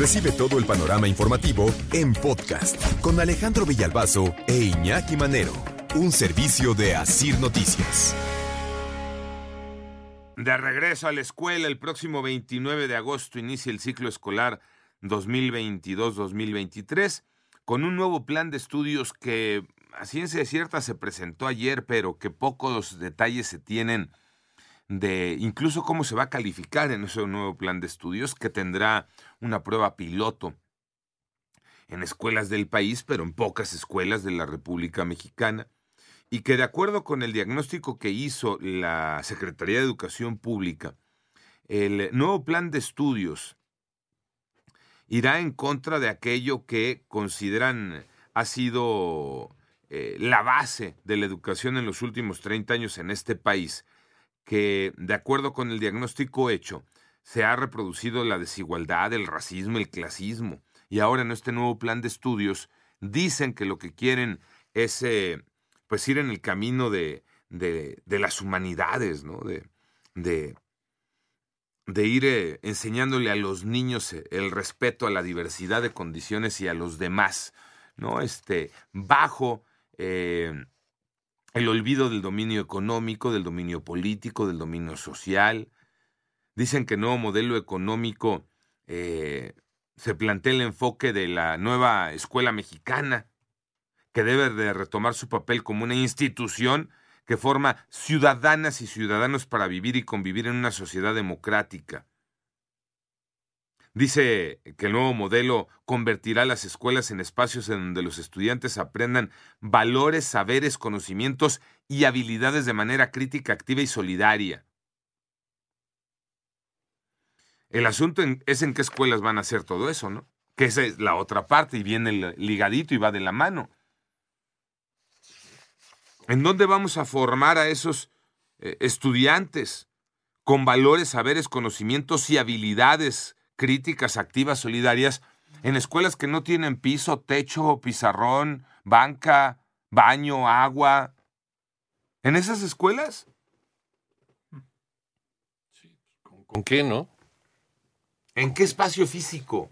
Recibe todo el panorama informativo en podcast con Alejandro Villalbazo e Iñaki Manero, un servicio de Asir Noticias. De regreso a la escuela, el próximo 29 de agosto inicia el ciclo escolar 2022-2023 con un nuevo plan de estudios que a ciencia cierta se presentó ayer, pero que pocos detalles se tienen de incluso cómo se va a calificar en ese nuevo plan de estudios que tendrá una prueba piloto en escuelas del país, pero en pocas escuelas de la República Mexicana, y que de acuerdo con el diagnóstico que hizo la Secretaría de Educación Pública, el nuevo plan de estudios irá en contra de aquello que consideran ha sido eh, la base de la educación en los últimos 30 años en este país, que, de acuerdo con el diagnóstico hecho, se ha reproducido la desigualdad, el racismo, el clasismo. Y ahora en este nuevo plan de estudios dicen que lo que quieren es eh, pues ir en el camino de, de, las humanidades, ¿no? De, de, ir eh, enseñándole a los niños eh, el respeto a la diversidad de condiciones y a los demás, ¿no? Este, bajo el olvido del dominio económico, del dominio político, del dominio social. Dicen que el nuevo modelo económico eh, se plantea el enfoque de la nueva escuela mexicana, que debe de retomar su papel como una institución que forma ciudadanas y ciudadanos para vivir y convivir en una sociedad democrática. Dice que el nuevo modelo convertirá las escuelas en espacios en donde los estudiantes aprendan valores, saberes, conocimientos y habilidades de manera crítica, activa y solidaria. El asunto es en qué escuelas van a hacer todo eso, ¿no? Que esa es la otra parte y viene ligadito y va de la mano. ¿En dónde vamos a formar a esos eh, estudiantes con valores, saberes, conocimientos y habilidades críticas activas solidarias en escuelas que no tienen piso, techo, pizarrón, banca, baño, agua. ¿En esas escuelas? ¿Con, qué, no? ¿En qué espacio físico?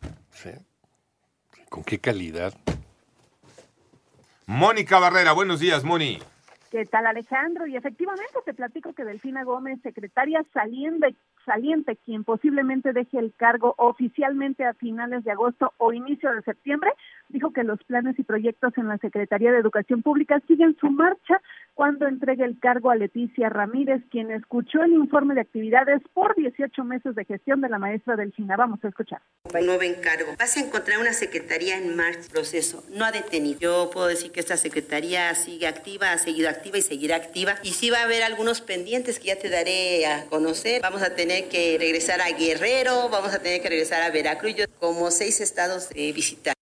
¿Con qué calidad? Mónica Barrera, buenos días, Moni. ¿Qué tal, Alejandro? Y efectivamente te platico que Delfina Gómez, secretaria saliente, saliente, quien posiblemente deje el cargo oficialmente a finales de agosto o inicio de septiembre, dijo que los planes y proyectos en la Secretaría de Educación Pública siguen su marcha cuando entregue el cargo a Leticia Ramírez, quien escuchó el informe de actividades por 18 meses de gestión de la maestra Delfina. Vamos a escuchar. Nuevo encargo. Vas a encontrar una secretaría en marcha, proceso, no ha detenido. Yo puedo decir que esta secretaría sigue activa, ha seguido activa y seguirá activa. Y sí va a haber algunos pendientes que ya te daré a conocer. Vamos a tener que regresar a Guerrero, vamos a tener que regresar a Veracruz, como seis estados de visitar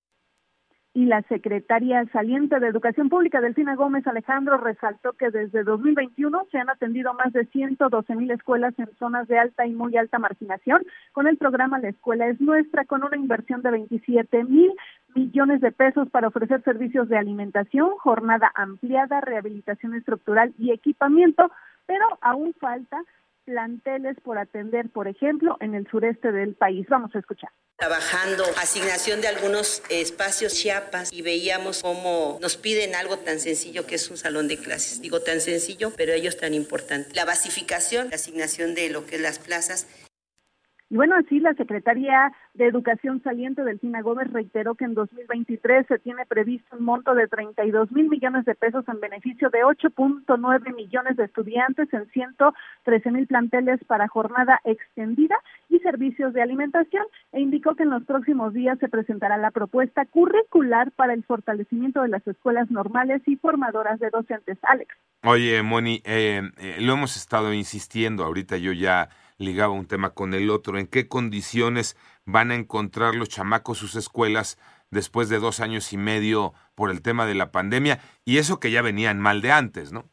y la secretaria saliente de Educación Pública, Delfina Gómez Alejandro, resaltó que desde 2021 se han atendido más de 112 mil escuelas en zonas de alta y muy alta marginación. Con el programa La Escuela es Nuestra, con una inversión de 27 mil millones de pesos para ofrecer servicios de alimentación, jornada ampliada, rehabilitación estructural y equipamiento, pero aún falta planteles por atender, por ejemplo, en el sureste del país. Vamos a escuchar. Trabajando asignación de algunos espacios Chiapas y veíamos cómo nos piden algo tan sencillo que es un salón de clases. Digo tan sencillo, pero ellos tan importante. La basificación, la asignación de lo que es las plazas y bueno, así la Secretaría de Educación saliente, Delfina Gómez, reiteró que en 2023 se tiene previsto un monto de 32 mil millones de pesos en beneficio de 8.9 millones de estudiantes en 113 mil planteles para jornada extendida y servicios de alimentación e indicó que en los próximos días se presentará la propuesta curricular para el fortalecimiento de las escuelas normales y formadoras de docentes. Alex. Oye, Moni, eh, eh, lo hemos estado insistiendo, ahorita yo ya ligaba un tema con el otro, en qué condiciones van a encontrar los chamacos sus escuelas después de dos años y medio por el tema de la pandemia, y eso que ya venían mal de antes, ¿no?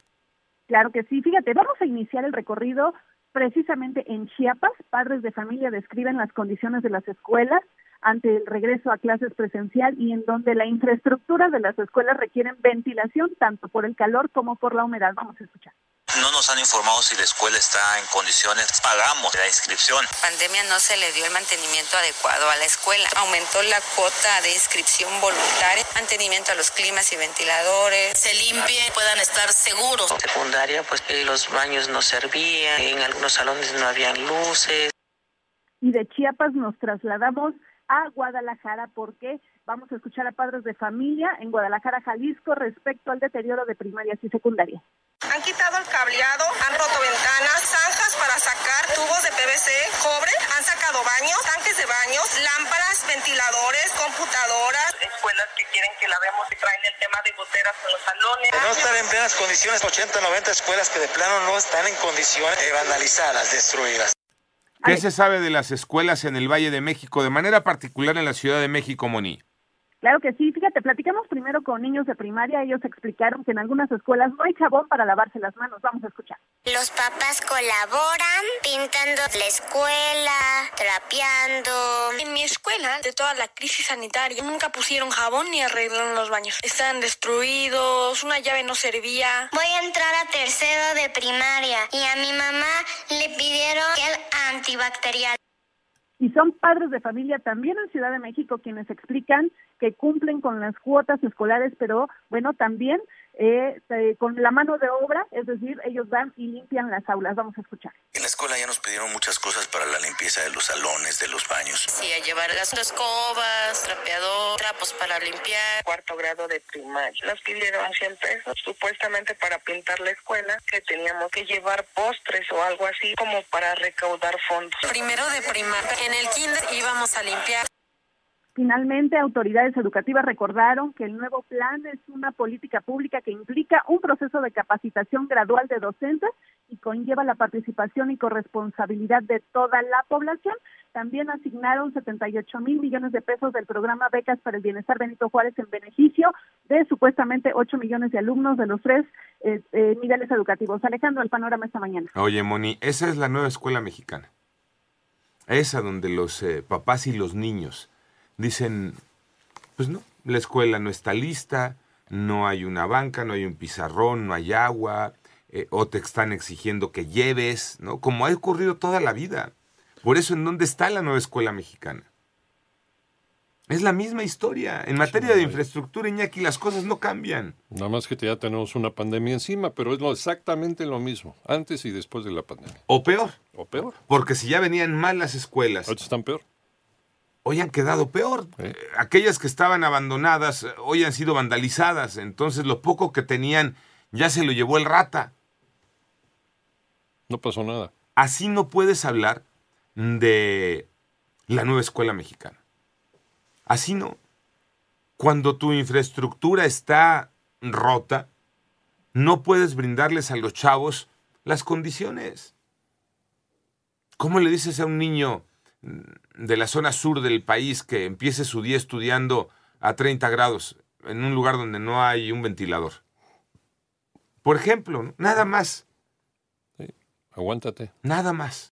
Claro que sí, fíjate, vamos a iniciar el recorrido precisamente en Chiapas. Padres de familia describen las condiciones de las escuelas ante el regreso a clases presencial y en donde la infraestructura de las escuelas requieren ventilación tanto por el calor como por la humedad. Vamos a escuchar. No nos han informado si la escuela está en condiciones. Pagamos la inscripción. pandemia no se le dio el mantenimiento adecuado a la escuela. Aumentó la cuota de inscripción voluntaria, mantenimiento a los climas y ventiladores. Se limpie, puedan estar seguros. Secundaria, pues eh, los baños no servían, en algunos salones no habían luces. Y de Chiapas nos trasladamos a Guadalajara porque vamos a escuchar a padres de familia en Guadalajara, Jalisco, respecto al deterioro de primarias y secundarias. Han quitado el cableado, han roto ventanas, zanjas para sacar tubos de PVC, cobre, han sacado baños, tanques de baños, lámparas, ventiladores, computadoras. Escuelas que quieren que la veamos y traen el tema de goteras en los salones. no están en plenas condiciones, 80, 90 escuelas que de plano no están en condiciones vandalizadas, destruidas. ¿Qué se sabe de las escuelas en el Valle de México, de manera particular en la Ciudad de México, Moni? Claro que sí, fíjate, platicamos primero con niños de primaria, ellos explicaron que en algunas escuelas no hay jabón para lavarse las manos, vamos a escuchar. Los papás colaboran pintando la escuela, trapeando. En mi escuela, de toda la crisis sanitaria, nunca pusieron jabón ni arreglaron los baños. Están destruidos, una llave no servía. Voy a entrar a tercero de primaria y a mi mamá le pidieron el antibacterial y son padres de familia también en Ciudad de México quienes explican que cumplen con las cuotas escolares, pero bueno, también eh, con la mano de obra, es decir, ellos van y limpian las aulas. Vamos a escuchar. En la escuela ya nos pidieron muchas cosas para la limpieza de los salones, de los baños. Sí, a llevar las escobas, trapeador, trapos para limpiar. Cuarto grado de primaria. Nos pidieron 100 pesos, supuestamente para pintar la escuela, que teníamos que llevar postres o algo así, como para recaudar fondos. Primero de primaria. En el kinder íbamos a limpiar. Finalmente, autoridades educativas recordaron que el nuevo plan es una política pública que implica un proceso de capacitación gradual de docentes y conlleva la participación y corresponsabilidad de toda la población. También asignaron 78 mil millones de pesos del programa Becas para el Bienestar Benito Juárez en beneficio de supuestamente 8 millones de alumnos de los tres eh, eh, niveles educativos. Alejandro, el panorama esta mañana. Oye, Moni, esa es la nueva escuela mexicana. Esa donde los eh, papás y los niños dicen, pues no, la escuela no está lista, no hay una banca, no hay un pizarrón, no hay agua, eh, o te están exigiendo que lleves, ¿no? Como ha ocurrido toda la vida. Por eso, ¿en dónde está la nueva escuela mexicana? Es la misma historia. En materia de infraestructura, Iñaki, las cosas no cambian. Nada más que ya tenemos una pandemia encima, pero es lo, exactamente lo mismo, antes y después de la pandemia. O peor. O peor. Porque si ya venían mal las escuelas. Ahora están peor hoy han quedado peor. Eh, aquellas que estaban abandonadas eh, hoy han sido vandalizadas. Entonces lo poco que tenían ya se lo llevó el rata. No pasó nada. Así no puedes hablar de la nueva escuela mexicana. Así no. Cuando tu infraestructura está rota, no puedes brindarles a los chavos las condiciones. ¿Cómo le dices a un niño, de la zona sur del país que empiece su día estudiando a 30 grados en un lugar donde no hay un ventilador. Por ejemplo, nada más. aguántate. Nada más.